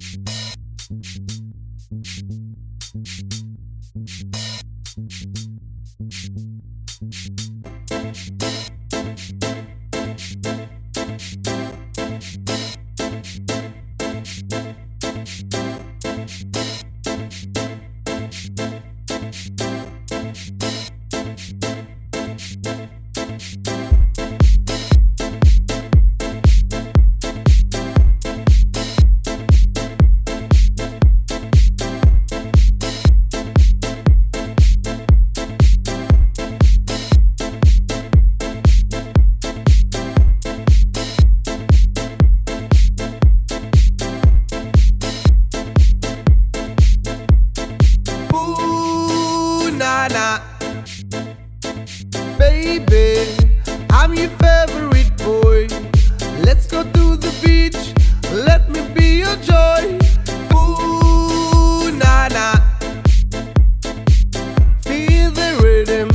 Thank you. Rhythm,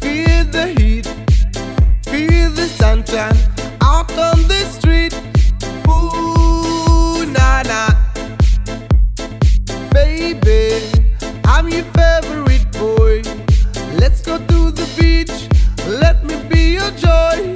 feel the heat, feel the sunshine out on the street. Ooh, nah, nah. Baby, I'm your favorite boy. Let's go to the beach. Let me be your joy.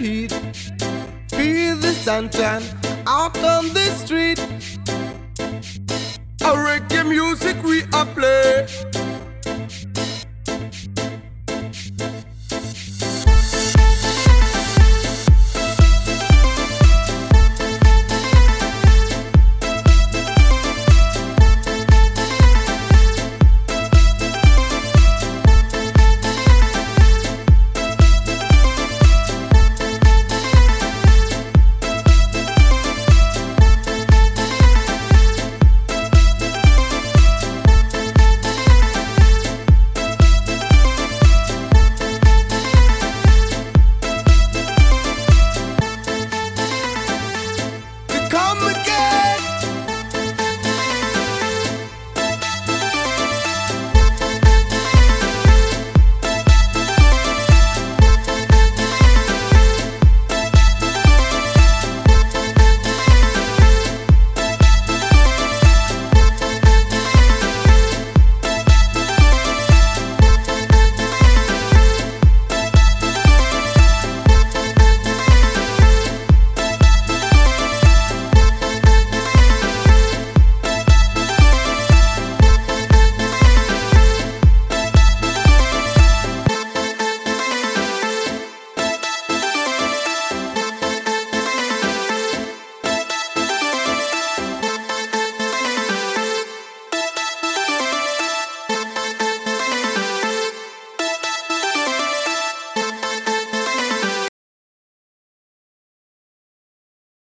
heat, feel the sunshine out on the street. A reggae music we a play.